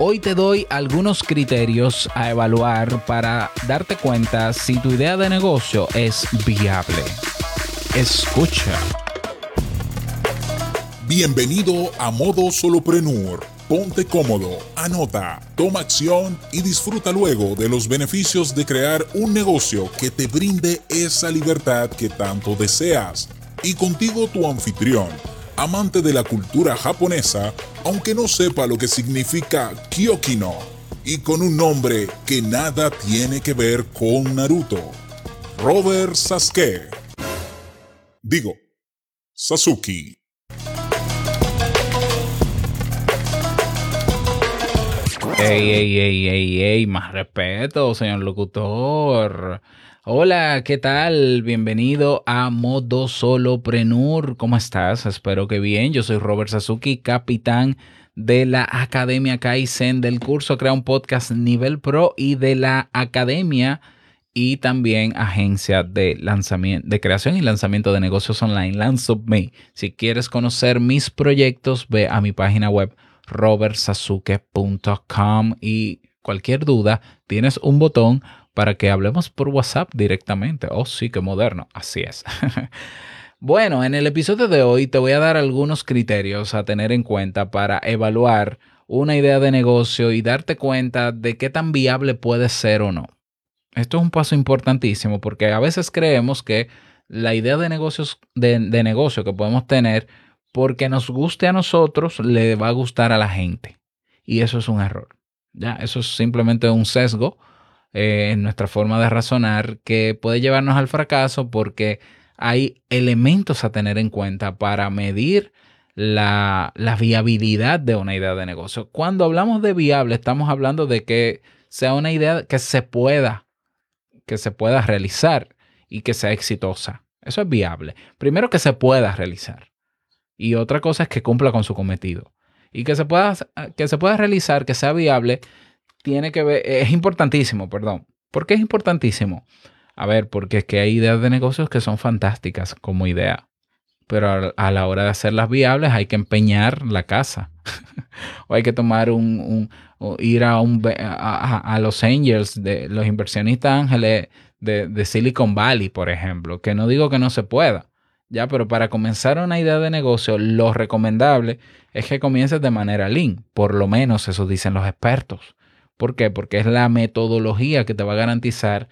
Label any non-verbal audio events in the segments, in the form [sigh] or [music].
Hoy te doy algunos criterios a evaluar para darte cuenta si tu idea de negocio es viable. Escucha. Bienvenido a Modo Soloprenur. Ponte cómodo, anota, toma acción y disfruta luego de los beneficios de crear un negocio que te brinde esa libertad que tanto deseas. Y contigo tu anfitrión amante de la cultura japonesa, aunque no sepa lo que significa Kyokino, y con un nombre que nada tiene que ver con Naruto. Robert Sasuke. Digo, Sasuke. Ey, ey, ey, ey, ey, más respeto, señor locutor. Hola, ¿qué tal? Bienvenido a Modo Soloprenur. ¿Cómo estás? Espero que bien. Yo soy Robert Sasuki, capitán de la Academia Kaizen, del curso Crea un Podcast Nivel Pro y de la Academia y también agencia de lanzamiento, de creación y lanzamiento de negocios online, LanceUpMe. Si quieres conocer mis proyectos, ve a mi página web robertsasuke.com y cualquier duda, tienes un botón para que hablemos por WhatsApp directamente. Oh, sí, qué moderno. Así es. [laughs] bueno, en el episodio de hoy te voy a dar algunos criterios a tener en cuenta para evaluar una idea de negocio y darte cuenta de qué tan viable puede ser o no. Esto es un paso importantísimo porque a veces creemos que la idea de negocios de, de negocio que podemos tener porque nos guste a nosotros le va a gustar a la gente y eso es un error. Ya, eso es simplemente un sesgo eh, en nuestra forma de razonar que puede llevarnos al fracaso porque hay elementos a tener en cuenta para medir la, la, viabilidad de una idea de negocio. Cuando hablamos de viable, estamos hablando de que sea una idea que se pueda, que se pueda realizar y que sea exitosa. Eso es viable. Primero que se pueda realizar. Y otra cosa es que cumpla con su cometido. Y que se pueda, que se pueda realizar, que sea viable, tiene que ver, es importantísimo, perdón. ¿Por qué es importantísimo? A ver, porque es que hay ideas de negocios que son fantásticas como idea, pero a, la hora de hacerlas viables hay que empeñar la casa. [laughs] o hay que tomar un, ir a, un, los angels, de los inversionistas ángeles de, de Silicon Valley, por ejemplo, que no digo que no se pueda, ya, pero para comenzar una idea de negocio, lo recomendable es que comiences de manera lean, por lo menos eso dicen los expertos. ¿Por qué? Porque es la metodología que te va a garantizar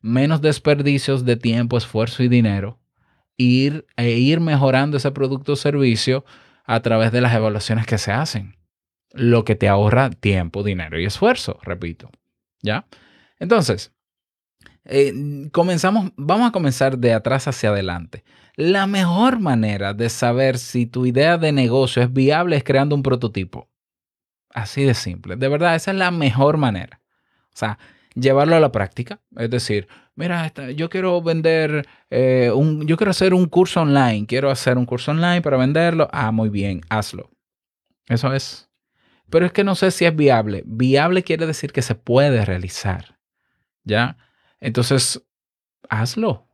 menos desperdicios de tiempo, esfuerzo y dinero ir, e ir mejorando ese producto o servicio a través de las evaluaciones que se hacen. Lo que te ahorra tiempo, dinero y esfuerzo, repito. ¿Ya? Entonces, eh, comenzamos, vamos a comenzar de atrás hacia adelante. La mejor manera de saber si tu idea de negocio es viable es creando un prototipo. Así de simple. De verdad, esa es la mejor manera. O sea, llevarlo a la práctica. Es decir, mira, yo quiero vender, eh, un, yo quiero hacer un curso online. Quiero hacer un curso online para venderlo. Ah, muy bien, hazlo. Eso es. Pero es que no sé si es viable. Viable quiere decir que se puede realizar. ¿Ya? Entonces, hazlo.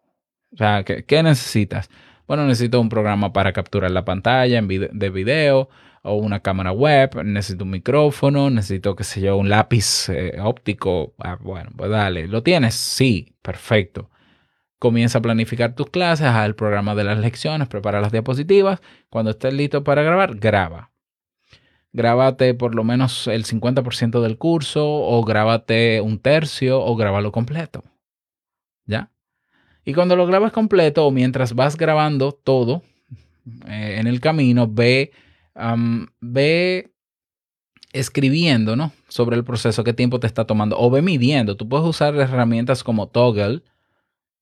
O sea, ¿qué, necesitas? Bueno, necesito un programa para capturar la pantalla en de video o una cámara web, necesito un micrófono, necesito, qué sé yo, un lápiz eh, óptico. Ah, bueno, pues dale, ¿lo tienes? Sí, perfecto. Comienza a planificar tus clases, haz el programa de las lecciones, prepara las diapositivas. Cuando estés listo para grabar, graba. Grábate por lo menos el 50% del curso o grábate un tercio o grábalo completo. ¿Ya? Y cuando lo grabas completo o mientras vas grabando todo eh, en el camino, ve ve escribiendo, ¿no? Sobre el proceso, qué tiempo te está tomando, o ve midiendo. Tú puedes usar herramientas como Toggle,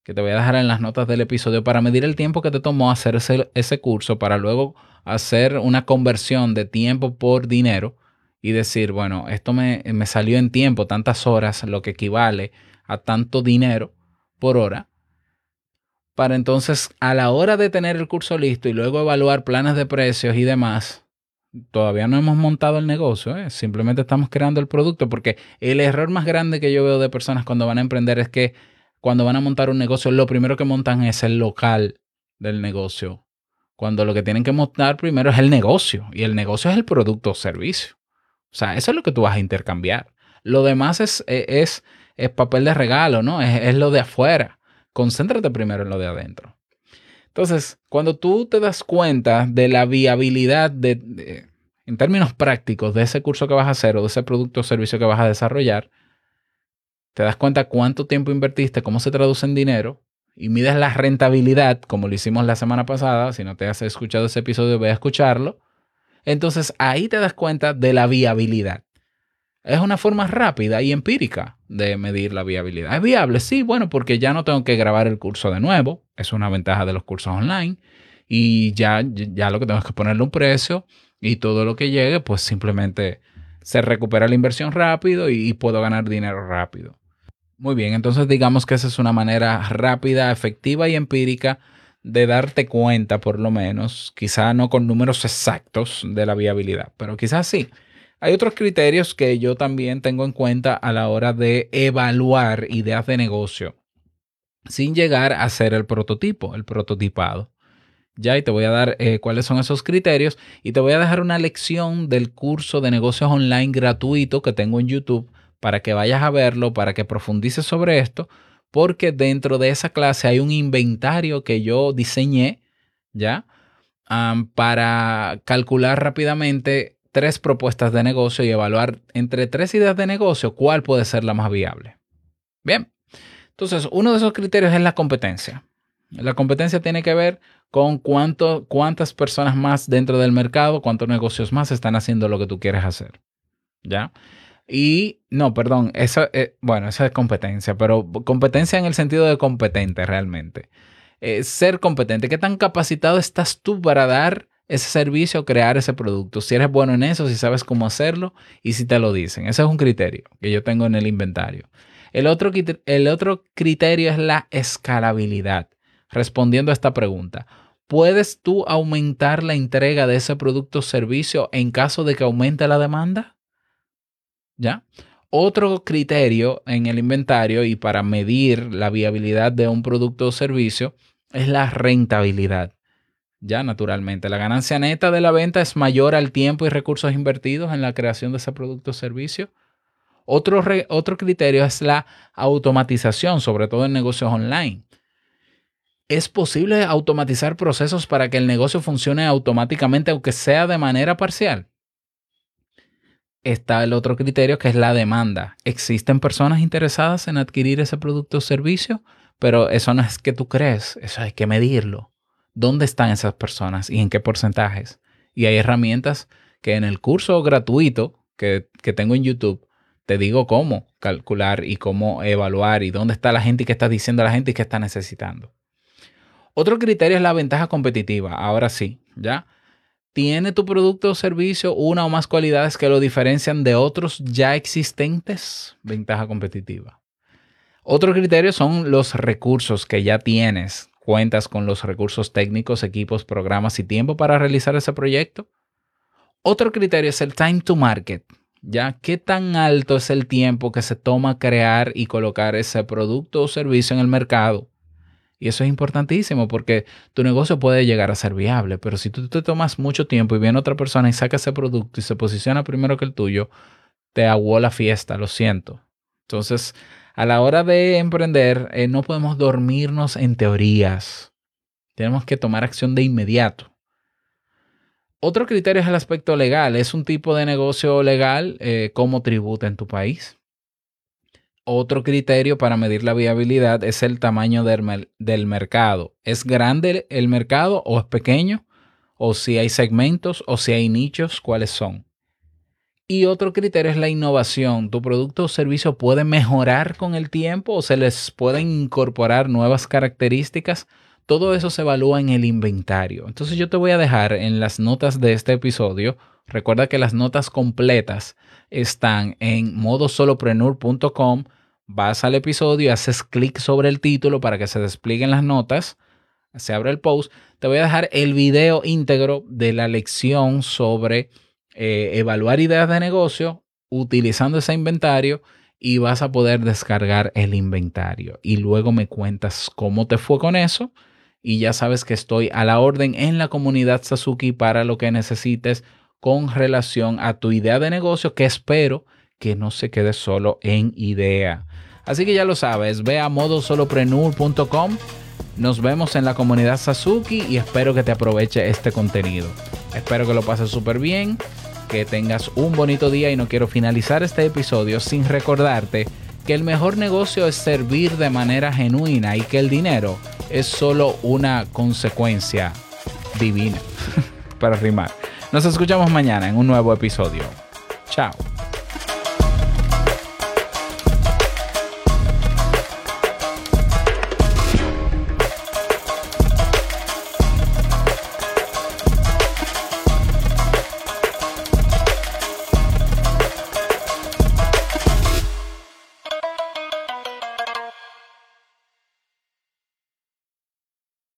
que te voy a dejar en las notas del episodio, para medir el tiempo que te tomó hacer ese, ese curso, para luego hacer una conversión de tiempo por dinero y decir, bueno, esto me, me salió en tiempo, tantas horas, lo que equivale a tanto dinero por hora para entonces a la hora de tener el curso listo y luego evaluar planes de precios y demás, todavía no hemos montado el negocio, ¿eh? simplemente estamos creando el producto, porque el error más grande que yo veo de personas cuando van a emprender es que cuando van a montar un negocio, lo primero que montan es el local del negocio, cuando lo que tienen que montar primero es el negocio, y el negocio es el producto o servicio. O sea, eso es lo que tú vas a intercambiar. Lo demás es, es, es papel de regalo, ¿no? Es, es lo de afuera. Concéntrate primero en lo de adentro. Entonces, cuando tú te das cuenta de la viabilidad de, en términos prácticos de ese curso que vas a hacer o de ese producto o servicio que vas a desarrollar, te das cuenta cuánto tiempo invertiste, cómo se traduce en dinero y mides la rentabilidad, como lo hicimos la semana pasada. Si no te has escuchado ese episodio, ve a escucharlo. Entonces ahí te das cuenta de la viabilidad. Es una forma rápida y empírica de medir la viabilidad. ¿Es viable? Sí, bueno, porque ya no tengo que grabar el curso de nuevo. Es una ventaja de los cursos online. Y ya, ya lo que tengo es que ponerle un precio y todo lo que llegue, pues simplemente se recupera la inversión rápido y, y puedo ganar dinero rápido. Muy bien, entonces digamos que esa es una manera rápida, efectiva y empírica de darte cuenta, por lo menos, quizá no con números exactos de la viabilidad, pero quizás sí. Hay otros criterios que yo también tengo en cuenta a la hora de evaluar ideas de negocio sin llegar a ser el prototipo, el prototipado. Ya, y te voy a dar eh, cuáles son esos criterios y te voy a dejar una lección del curso de negocios online gratuito que tengo en YouTube para que vayas a verlo, para que profundices sobre esto, porque dentro de esa clase hay un inventario que yo diseñé, ¿ya? para calcular rápidamente tres propuestas de negocio y evaluar entre tres ideas de negocio cuál puede ser la más viable. Bien, entonces uno de esos criterios es la competencia. La competencia tiene que ver con cuánto, cuántas personas más dentro del mercado, cuántos negocios más están haciendo lo que tú quieres hacer. ¿Ya? Y no, perdón, esa, eh, bueno, esa es competencia, pero competencia en el sentido de competente realmente. Eh, ser competente, ¿qué tan capacitado estás tú para dar ese servicio, crear ese producto. Si eres bueno en eso, si sabes cómo hacerlo y si te lo dicen. Ese es un criterio que yo tengo en el inventario. El otro, el otro criterio es la escalabilidad. Respondiendo a esta pregunta, ¿puedes tú aumentar la entrega de ese producto o servicio en caso de que aumente la demanda? ¿Ya? Otro criterio en el inventario y para medir la viabilidad de un producto o servicio es la rentabilidad ya naturalmente. La ganancia neta de la venta es mayor al tiempo y recursos invertidos en la creación de ese producto o servicio. Otro, otro criterio es la automatización, sobre todo en negocios online. ¿Es posible automatizar procesos para que el negocio funcione automáticamente, aunque sea de manera parcial? Está el otro criterio que es la demanda. ¿Existen personas interesadas en adquirir ese producto o servicio? Pero eso no es que tú crees, eso hay que medirlo dónde están esas personas y en qué porcentajes. Y hay herramientas que en el curso gratuito que, tengo en YouTube te digo cómo calcular y cómo evaluar y dónde está la gente y qué está diciendo la gente y qué está necesitando. Otro criterio es la ventaja competitiva. Ahora sí, ¿ya? ¿Tiene tu producto o servicio una o más cualidades que lo diferencian de otros ya existentes? Ventaja competitiva. Otro criterio son los recursos que ya tienes ¿Cuentas con los recursos técnicos, equipos, programas y tiempo para realizar ese proyecto? Otro criterio es el time to market. ¿Ya? ¿Qué tan alto es el tiempo que se toma crear y colocar ese producto o servicio en el mercado? Y eso es importantísimo porque tu negocio puede llegar a ser viable, pero si tú te tomas mucho tiempo y viene otra persona y saca ese producto y se posiciona primero que el tuyo, te aguó la fiesta, lo siento. Entonces, a la hora de emprender, eh, no podemos dormirnos en teorías. Tenemos que tomar acción de inmediato. Otro criterio es el aspecto legal. ¿Es un tipo de negocio legal? Eh, ¿Cómo tributa en tu país? Otro criterio para medir la viabilidad es el tamaño del, del, mercado. ¿Es grande el mercado o es pequeño? ¿O si hay segmentos o si hay nichos? ¿Cuáles son? Y otro criterio es la innovación. Tu producto o servicio puede mejorar con el tiempo o se les pueden incorporar nuevas características. Todo eso se evalúa en el inventario. Entonces yo te voy a dejar en las notas de este episodio. Recuerda que las notas completas están en modosolopreneur.com. Vas al episodio haces clic sobre el título para que se desplieguen las notas. Se abre el post. Te voy a dejar el video íntegro de la lección sobre eh, evaluar ideas de negocio utilizando ese inventario y vas a poder descargar el inventario. Y luego me cuentas cómo te fue con eso. Y ya sabes que estoy a la orden en la comunidad Sasuki para lo que necesites con relación a tu idea de negocio que espero que no se quede solo en idea. Así que ya lo sabes, ve a modosoloprenur.com. Nos vemos en la comunidad Sasuki y espero que te aproveche este contenido. Espero que lo pases súper bien, que tengas un bonito día y no quiero finalizar este episodio sin recordarte que el mejor negocio es servir de manera genuina y que el dinero es solo una consecuencia divina [laughs] para rimar. Nos escuchamos mañana en un nuevo episodio. Chao.